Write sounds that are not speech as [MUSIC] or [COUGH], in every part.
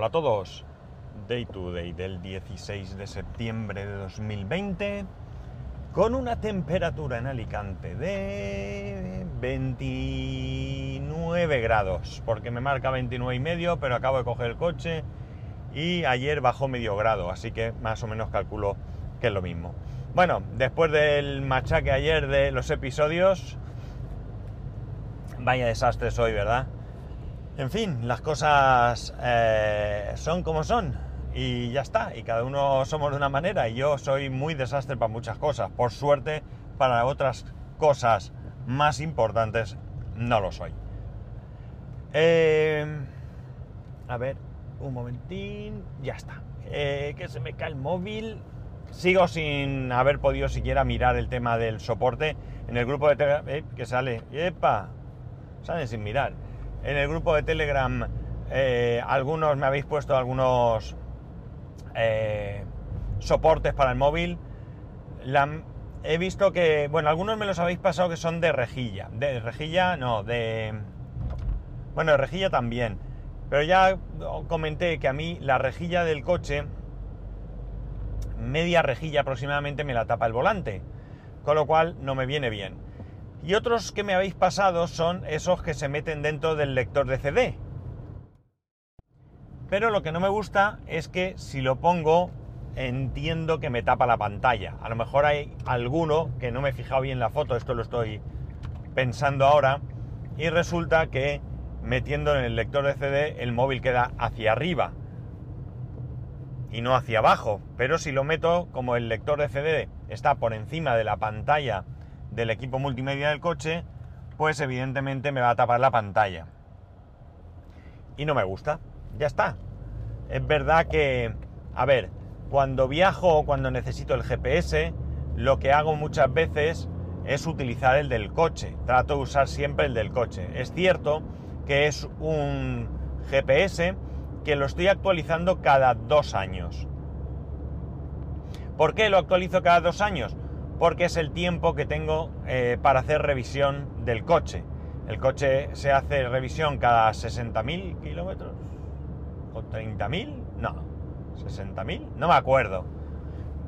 Hola a todos. Day to day del 16 de septiembre de 2020 con una temperatura en Alicante de 29 grados, porque me marca 29 y medio, pero acabo de coger el coche y ayer bajó medio grado, así que más o menos calculo que es lo mismo. Bueno, después del machaque ayer de los episodios, vaya desastre hoy, ¿verdad? En fin, las cosas eh, son como son y ya está. Y cada uno somos de una manera y yo soy muy desastre para muchas cosas. Por suerte, para otras cosas más importantes no lo soy. Eh, a ver, un momentín, ya está. Eh, que se me cae el móvil. Sigo sin haber podido siquiera mirar el tema del soporte en el grupo de Telegram. que sale, ¡epa! Sale sin mirar en el grupo de Telegram eh, algunos me habéis puesto algunos eh, soportes para el móvil. he visto que, bueno, algunos me los habéis pasado que son de rejilla. De rejilla, no, de... Bueno, de rejilla también. Pero ya comenté que a mí la rejilla del coche, media rejilla aproximadamente, me la tapa el volante. Con lo cual no me viene bien. Y otros que me habéis pasado son esos que se meten dentro del lector de CD. Pero lo que no me gusta es que si lo pongo entiendo que me tapa la pantalla. A lo mejor hay alguno que no me he fijado bien la foto, esto lo estoy pensando ahora, y resulta que metiendo en el lector de CD el móvil queda hacia arriba y no hacia abajo. Pero si lo meto como el lector de CD está por encima de la pantalla del equipo multimedia del coche, pues evidentemente me va a tapar la pantalla. Y no me gusta. Ya está. Es verdad que, a ver, cuando viajo o cuando necesito el GPS, lo que hago muchas veces es utilizar el del coche. Trato de usar siempre el del coche. Es cierto que es un GPS que lo estoy actualizando cada dos años. ¿Por qué lo actualizo cada dos años? Porque es el tiempo que tengo eh, para hacer revisión del coche. El coche se hace revisión cada 60.000 kilómetros. ¿O 30.000? No. ¿60.000? No me acuerdo.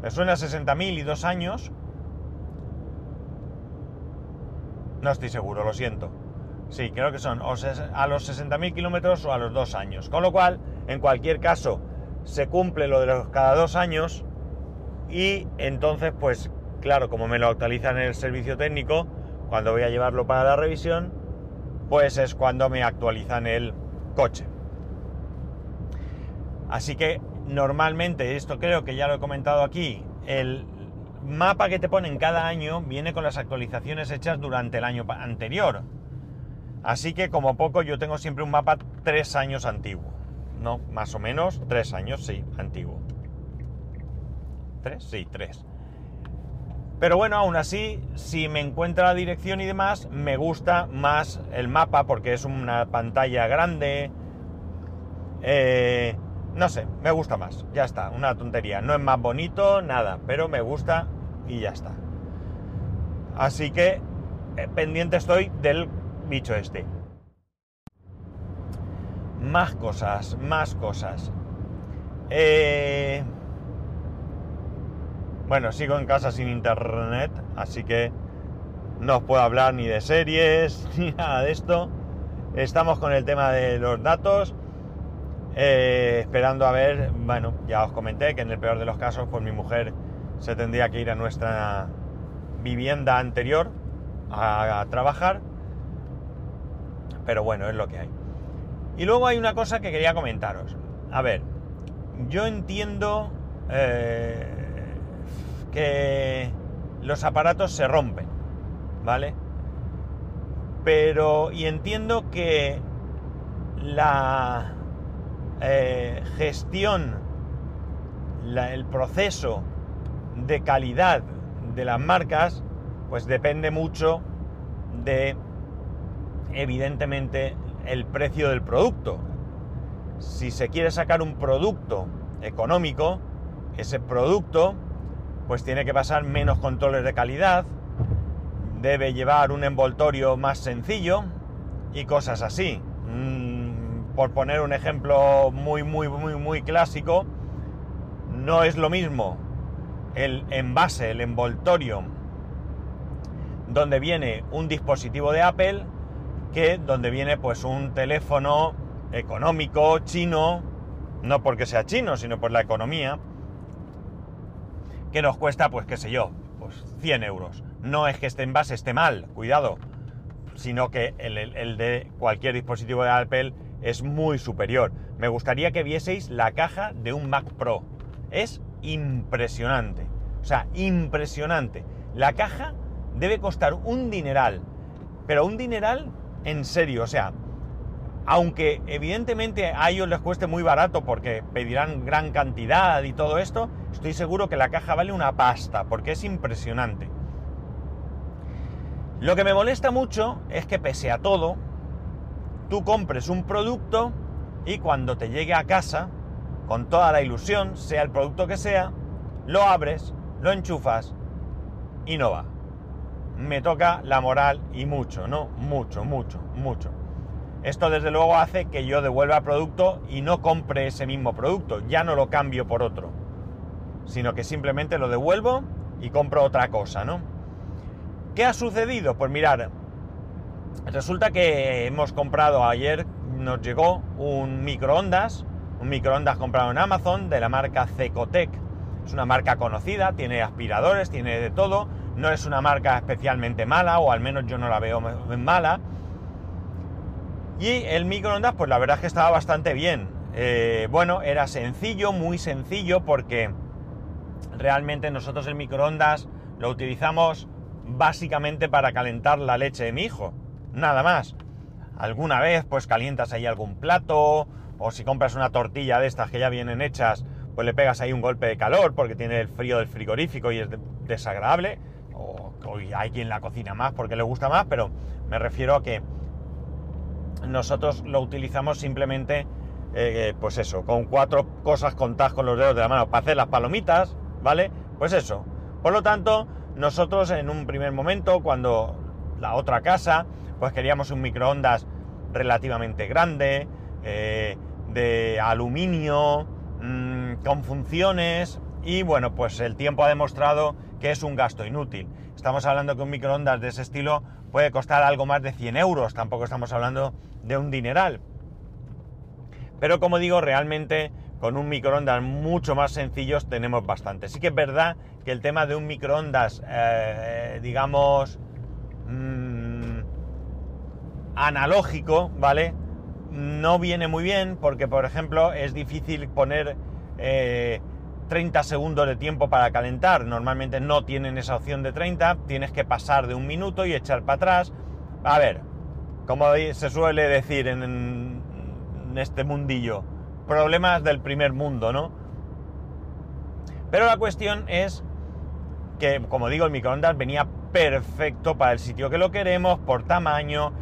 Me suena a 60.000 y dos años. No estoy seguro, lo siento. Sí, creo que son a los 60.000 kilómetros o a los dos años. Con lo cual, en cualquier caso, se cumple lo de los cada dos años y entonces pues Claro, como me lo actualizan en el servicio técnico, cuando voy a llevarlo para la revisión, pues es cuando me actualizan el coche. Así que normalmente, esto creo que ya lo he comentado aquí, el mapa que te ponen cada año viene con las actualizaciones hechas durante el año anterior. Así que como poco yo tengo siempre un mapa tres años antiguo. No, más o menos tres años, sí, antiguo. ¿Tres? Sí, tres. Pero bueno, aún así, si me encuentra la dirección y demás, me gusta más el mapa porque es una pantalla grande. Eh, no sé, me gusta más. Ya está, una tontería. No es más bonito, nada, pero me gusta y ya está. Así que eh, pendiente estoy del bicho este. Más cosas, más cosas. Eh, bueno, sigo en casa sin internet, así que no os puedo hablar ni de series [LAUGHS] ni nada de esto. Estamos con el tema de los datos, eh, esperando a ver, bueno, ya os comenté que en el peor de los casos, pues mi mujer se tendría que ir a nuestra vivienda anterior a, trabajar, pero bueno, es lo que hay. Y luego hay una cosa que quería comentaros. A ver, yo entiendo eh, que los aparatos se rompen, ¿vale? Pero, y entiendo que la eh, gestión, el proceso de calidad de las marcas, pues depende mucho de, evidentemente, el precio del producto. Si se quiere sacar un producto económico, ese producto pues tiene que pasar menos controles de calidad, debe llevar un envoltorio más sencillo y cosas así. Mm, por poner un ejemplo muy, muy, muy, muy clásico, no es lo mismo el envase, el envoltorio, donde viene un dispositivo de Apple, que donde viene pues un teléfono económico chino, no porque sea chino, sino por la economía, que nos cuesta, pues qué sé yo, pues 100 euros. No es que este envase esté mal, cuidado, sino que el, el de cualquier dispositivo de Apple es muy superior. Me gustaría que vieseis la caja de un Mac Pro. Es impresionante. O sea, impresionante. La caja debe costar un dineral. Pero un dineral en serio. O sea, aunque evidentemente a ellos les cueste muy barato porque pedirán gran cantidad y todo esto, estoy seguro que la caja vale una pasta porque es impresionante. Lo que me molesta mucho es que pese a todo, tú compres un producto y cuando te llegue a casa, con toda la ilusión, sea el producto que sea, lo abres, lo enchufas y no va. Me toca la moral y mucho, ¿no? Mucho, mucho, mucho. Esto desde luego hace que yo devuelva el producto y no compre ese mismo producto, ya no lo cambio por otro, sino que simplemente lo devuelvo y compro otra cosa, ¿no? ¿Qué ha sucedido? Pues mirar, resulta que hemos comprado ayer, nos llegó un microondas, un microondas comprado en Amazon de la marca Cecotec. Es una marca conocida, tiene aspiradores, tiene de todo, no es una marca especialmente mala, o al menos yo no la veo mala y el microondas, pues la verdad es que estaba bastante bien. Eh, bueno, era sencillo, muy sencillo, porque realmente nosotros el microondas lo utilizamos básicamente para calentar la leche de mi hijo. Nada más. Alguna vez, pues calientas ahí algún plato, o si compras una tortilla de estas que ya vienen hechas, pues le pegas ahí un golpe de calor porque tiene el frío del frigorífico y es desagradable. O, o hay quien la cocina más porque le gusta más, pero me refiero a que nosotros lo utilizamos simplemente, eh, pues eso, con cuatro cosas contadas con los dedos de la mano para hacer las palomitas, ¿vale? Pues eso. Por lo tanto, nosotros en un primer momento, cuando la otra casa, pues queríamos un microondas relativamente grande, eh, de aluminio, mm, con funciones, y bueno, pues el tiempo ha demostrado que es un gasto inútil. Estamos hablando que un microondas de ese estilo puede costar algo más de 100 euros, tampoco estamos hablando de un dineral. Pero como digo, realmente con un microondas mucho más sencillos tenemos bastante. Sí que es verdad que el tema de un microondas, eh, digamos, mm, analógico, ¿vale? No viene muy bien porque, por ejemplo, es difícil poner 30 eh, segundos de tiempo para calentar. Normalmente no tienen esa opción de 30, tienes que pasar de un minuto y echar para atrás. A ver, como se suele decir en, este mundillo, problemas del primer mundo, ¿no? Pero la cuestión es que, como digo, el microondas venía perfecto para el sitio que lo queremos, por tamaño,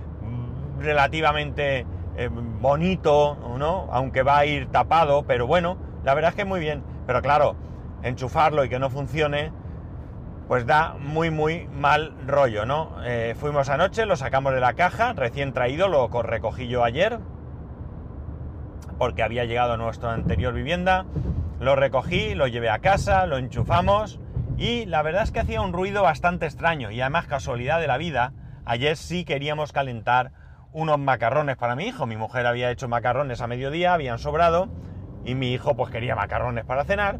relativamente eh, bonito, ¿no? Aunque va a ir tapado, pero bueno, la verdad es que muy bien. Pero claro, enchufarlo y que no funcione, pues da muy muy mal rollo, ¿no? Eh, fuimos anoche, lo sacamos de la caja, recién traído, lo recogí yo ayer, porque había llegado a nuestra anterior vivienda, lo recogí, lo llevé a casa, lo enchufamos y la verdad es que hacía un ruido bastante extraño y además casualidad de la vida, ayer sí queríamos calentar unos macarrones para mi hijo, mi mujer había hecho macarrones a mediodía, habían sobrado y mi hijo pues quería macarrones para cenar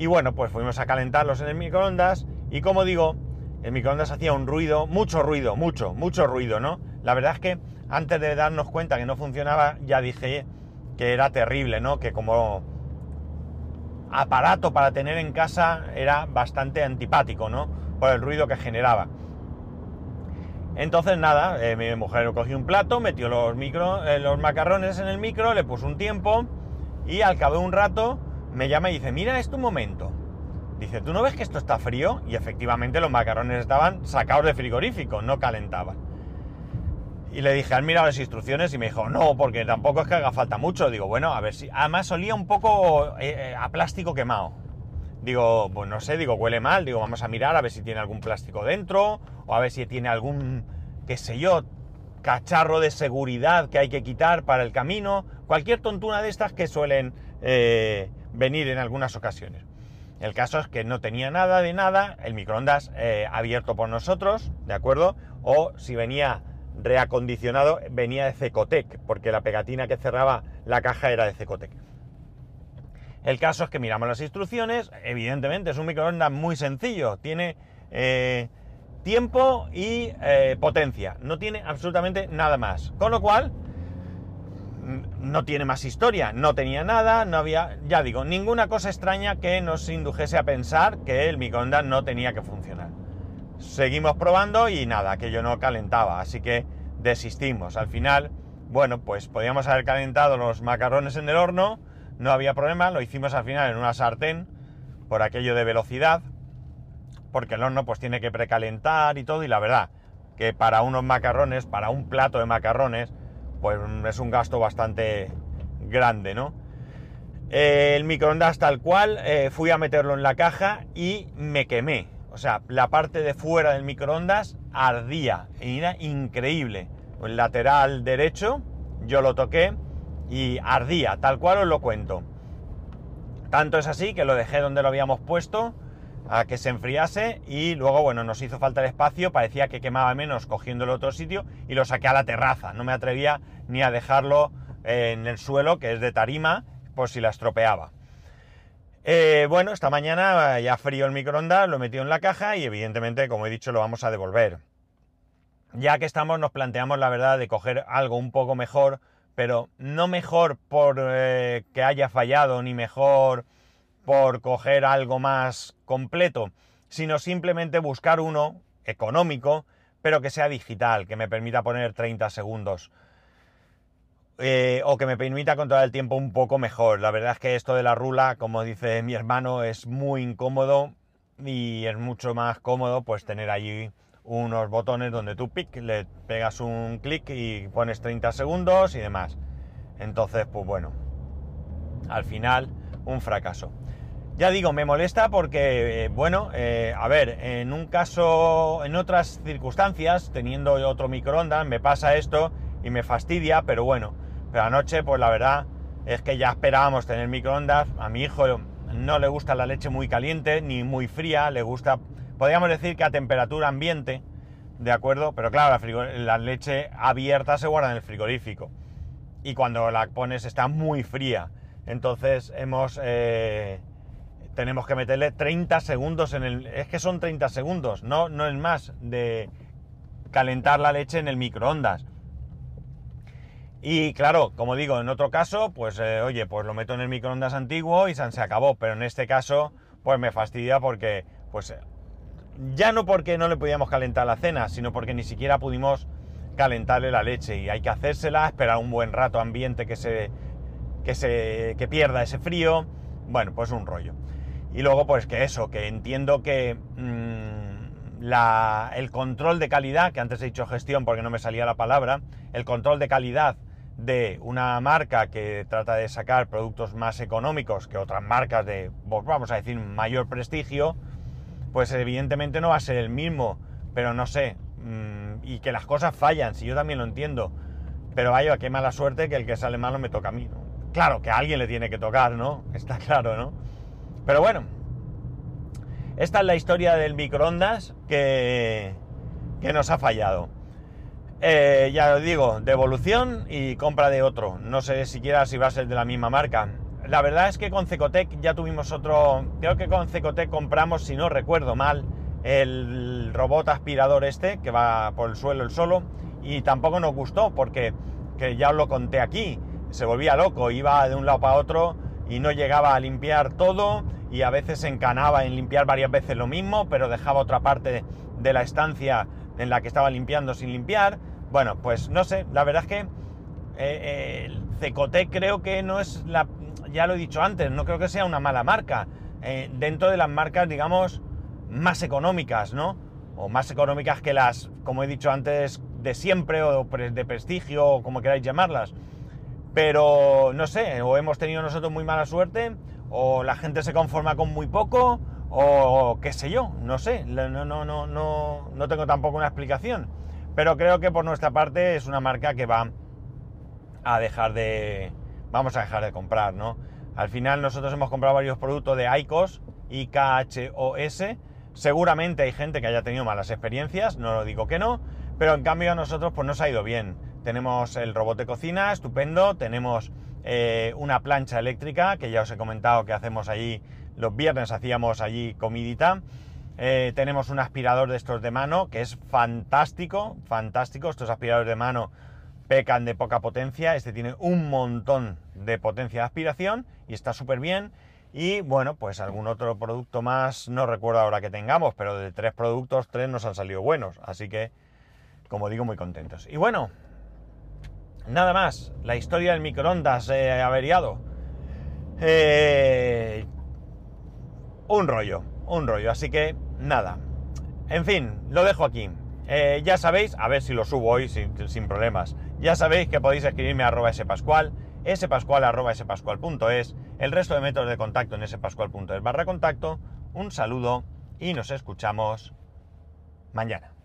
y bueno, pues fuimos a calentarlos en el microondas y como digo, el microondas hacía un ruido, mucho ruido, mucho, mucho ruido, ¿no? La verdad es que antes de darnos cuenta que no funcionaba, ya dije que era terrible, ¿no? Que como aparato para tener en casa era bastante antipático, ¿no? Por el ruido que generaba. Entonces nada, eh, mi mujer cogió un plato, metió los, micro, eh, los macarrones en el micro, le puso un tiempo y al cabo de un rato me llama y dice, mira esto un momento. Dice, ¿tú no ves que esto está frío? Y efectivamente los macarrones estaban sacados de frigorífico, no calentaban. Y le dije, ¿has mirado las instrucciones? Y me dijo, no, porque tampoco es que haga falta mucho. Digo, bueno, a ver si... Además olía un poco eh, eh, a plástico quemado. Digo, pues no sé, digo, huele mal. Digo, vamos a mirar a ver si tiene algún plástico dentro. O a ver si tiene algún, qué sé yo, cacharro de seguridad que hay que quitar para el camino, cualquier tontuna de estas que suelen eh, venir en algunas ocasiones. El caso es que no tenía nada de nada, el microondas eh, abierto por nosotros, ¿de acuerdo? O si venía reacondicionado, venía de Cecotec, porque la pegatina que cerraba la caja era de Cecotec. El caso es que miramos las instrucciones, evidentemente es un microondas muy sencillo, tiene eh, tiempo y potencia, no tiene absolutamente nada más. Con lo cual, no tiene más historia, no tenía nada, no había, ya digo, ninguna cosa extraña que nos indujese a pensar que el microondas no tenía que funcionar. Seguimos probando y nada, aquello no calentaba, así que desistimos. Al final, bueno, pues podíamos haber calentado los macarrones en el horno, no había problema, lo hicimos al final en una sartén por aquello de velocidad, porque el horno pues tiene que precalentar y todo, y la verdad que para unos macarrones, para un plato de macarrones, pues es un gasto bastante grande, ¿no? el microondas tal cual, eh, fui a meterlo en la caja y me quemé. O sea, la parte de fuera del microondas ardía, era increíble. El lateral derecho, yo lo toqué y ardía, tal cual os lo cuento. Tanto es así que lo dejé donde lo habíamos puesto a que se enfriase y luego, bueno, nos hizo falta el espacio, parecía que quemaba menos cogiéndolo otro sitio y lo saqué a la terraza. No me atrevía ni a dejarlo en el suelo, que es de tarima, por si la estropeaba. Eh, bueno, esta mañana ya frío el microondas, lo he metido en la caja y evidentemente, como he dicho, lo vamos a devolver. Ya que estamos, nos planteamos la verdad de coger algo un poco mejor pero no mejor por eh, que haya fallado, ni mejor por coger algo más completo, sino simplemente buscar uno económico, pero que sea digital, que me permita poner 30 segundos. Eh, o que me permita controlar el tiempo un poco mejor. La verdad es que esto de la rula, como dice mi hermano, es muy incómodo y es mucho más cómodo pues tener allí unos botones donde tú pic, le pegas un clic y pones 30 segundos y demás. Entonces, pues bueno, al final un fracaso. Ya digo, me molesta porque, eh, bueno, eh, a ver, en un caso, en otras circunstancias, teniendo otro microondas, me pasa esto y me fastidia, pero bueno, pero anoche, pues la verdad es que ya esperábamos tener microondas. A mi hijo no le gusta la leche muy caliente ni muy fría, le gusta podríamos decir que a temperatura ambiente, ¿de acuerdo? Pero claro, la, leche abierta se guarda en el frigorífico. Y cuando la pones está muy fría. Entonces hemos... Eh, tenemos que meterle 30 segundos en el... Es que son 30 segundos, no, no es más de calentar la leche en el microondas. Y claro, como digo, en otro caso, pues eh, oye, pues lo meto en el microondas antiguo y se acabó. Pero en este caso, pues me fastidia porque pues ya no porque no le podíamos calentar la cena, sino porque ni siquiera pudimos calentarle la leche y hay que hacérsela, esperar un buen rato ambiente que se, que se que pierda ese frío, bueno, pues un rollo. Y luego pues que eso, que entiendo que mm, la, el control de calidad, que antes he dicho gestión porque no me salía la palabra, el control de calidad de una marca que trata de sacar productos más económicos que otras marcas de, vamos a decir, mayor prestigio, pues evidentemente no va a ser el mismo, pero no sé, mm, y que las cosas fallan, si yo también lo entiendo, pero vaya, qué mala suerte que el que sale malo me toca a mí. Claro, que a alguien le tiene que tocar, ¿no? [LAUGHS] Está claro, ¿no? Pero bueno, esta es la historia del microondas que, que nos ha fallado. Eh, ya os digo, devolución y compra de otro. No sé siquiera si va a ser de la misma marca. La verdad es que con Cecotec ya tuvimos otro. Creo que con Cecotec compramos, si no recuerdo mal, el robot aspirador este que va por el suelo el solo. Y tampoco nos gustó porque, que ya os lo conté aquí, se volvía loco, iba de un lado para otro y no llegaba a limpiar todo y a veces encanaba en limpiar varias veces lo mismo, pero dejaba otra parte de la estancia en la que estaba limpiando sin limpiar. Bueno, pues no sé, la verdad es que eh, el Cecotec creo que no es la, ya lo he dicho antes, no creo que sea una mala marca. Eh, dentro de las marcas, digamos, más económicas, ¿no? O más económicas que las, como he dicho antes, de siempre o de prestigio o como queráis llamarlas. Pero no sé, o hemos tenido nosotros muy mala suerte, o la gente se conforma con muy poco, o qué sé yo, no sé, no, no, no, no, no tengo tampoco una explicación. pero creo que por nuestra parte es una marca que va a dejar de... vamos a dejar de comprar, ¿no? Al final nosotros hemos comprado varios productos de ICOS, IKHOS, seguramente hay gente que haya tenido malas experiencias, no lo digo que no, pero en cambio a nosotros pues nos ha ido bien. Tenemos el robot de cocina, estupendo, tenemos eh, una plancha eléctrica, que ya os he comentado que hacemos allí, los viernes hacíamos allí comidita, eh, tenemos un aspirador de estos de mano, que es fantástico, fantástico, estos aspiradores de mano pecan de poca potencia, este tiene un montón de potencia de aspiración y está súper bien. Y bueno, pues algún otro producto más, no recuerdo ahora que tengamos, pero de tres productos, tres nos han salido buenos. Así que, como digo, muy contentos. Y bueno, nada más, la historia del microondas eh, averiado. Eh, un rollo, un rollo. Así que, nada. En fin, lo dejo aquí. Eh, ya sabéis, a ver si lo subo hoy sin, problemas. Ya sabéis que podéis escribirme a arroba spascual, spascual arroba el resto de métodos de contacto en spascual.es barra contacto. Un saludo y nos escuchamos mañana.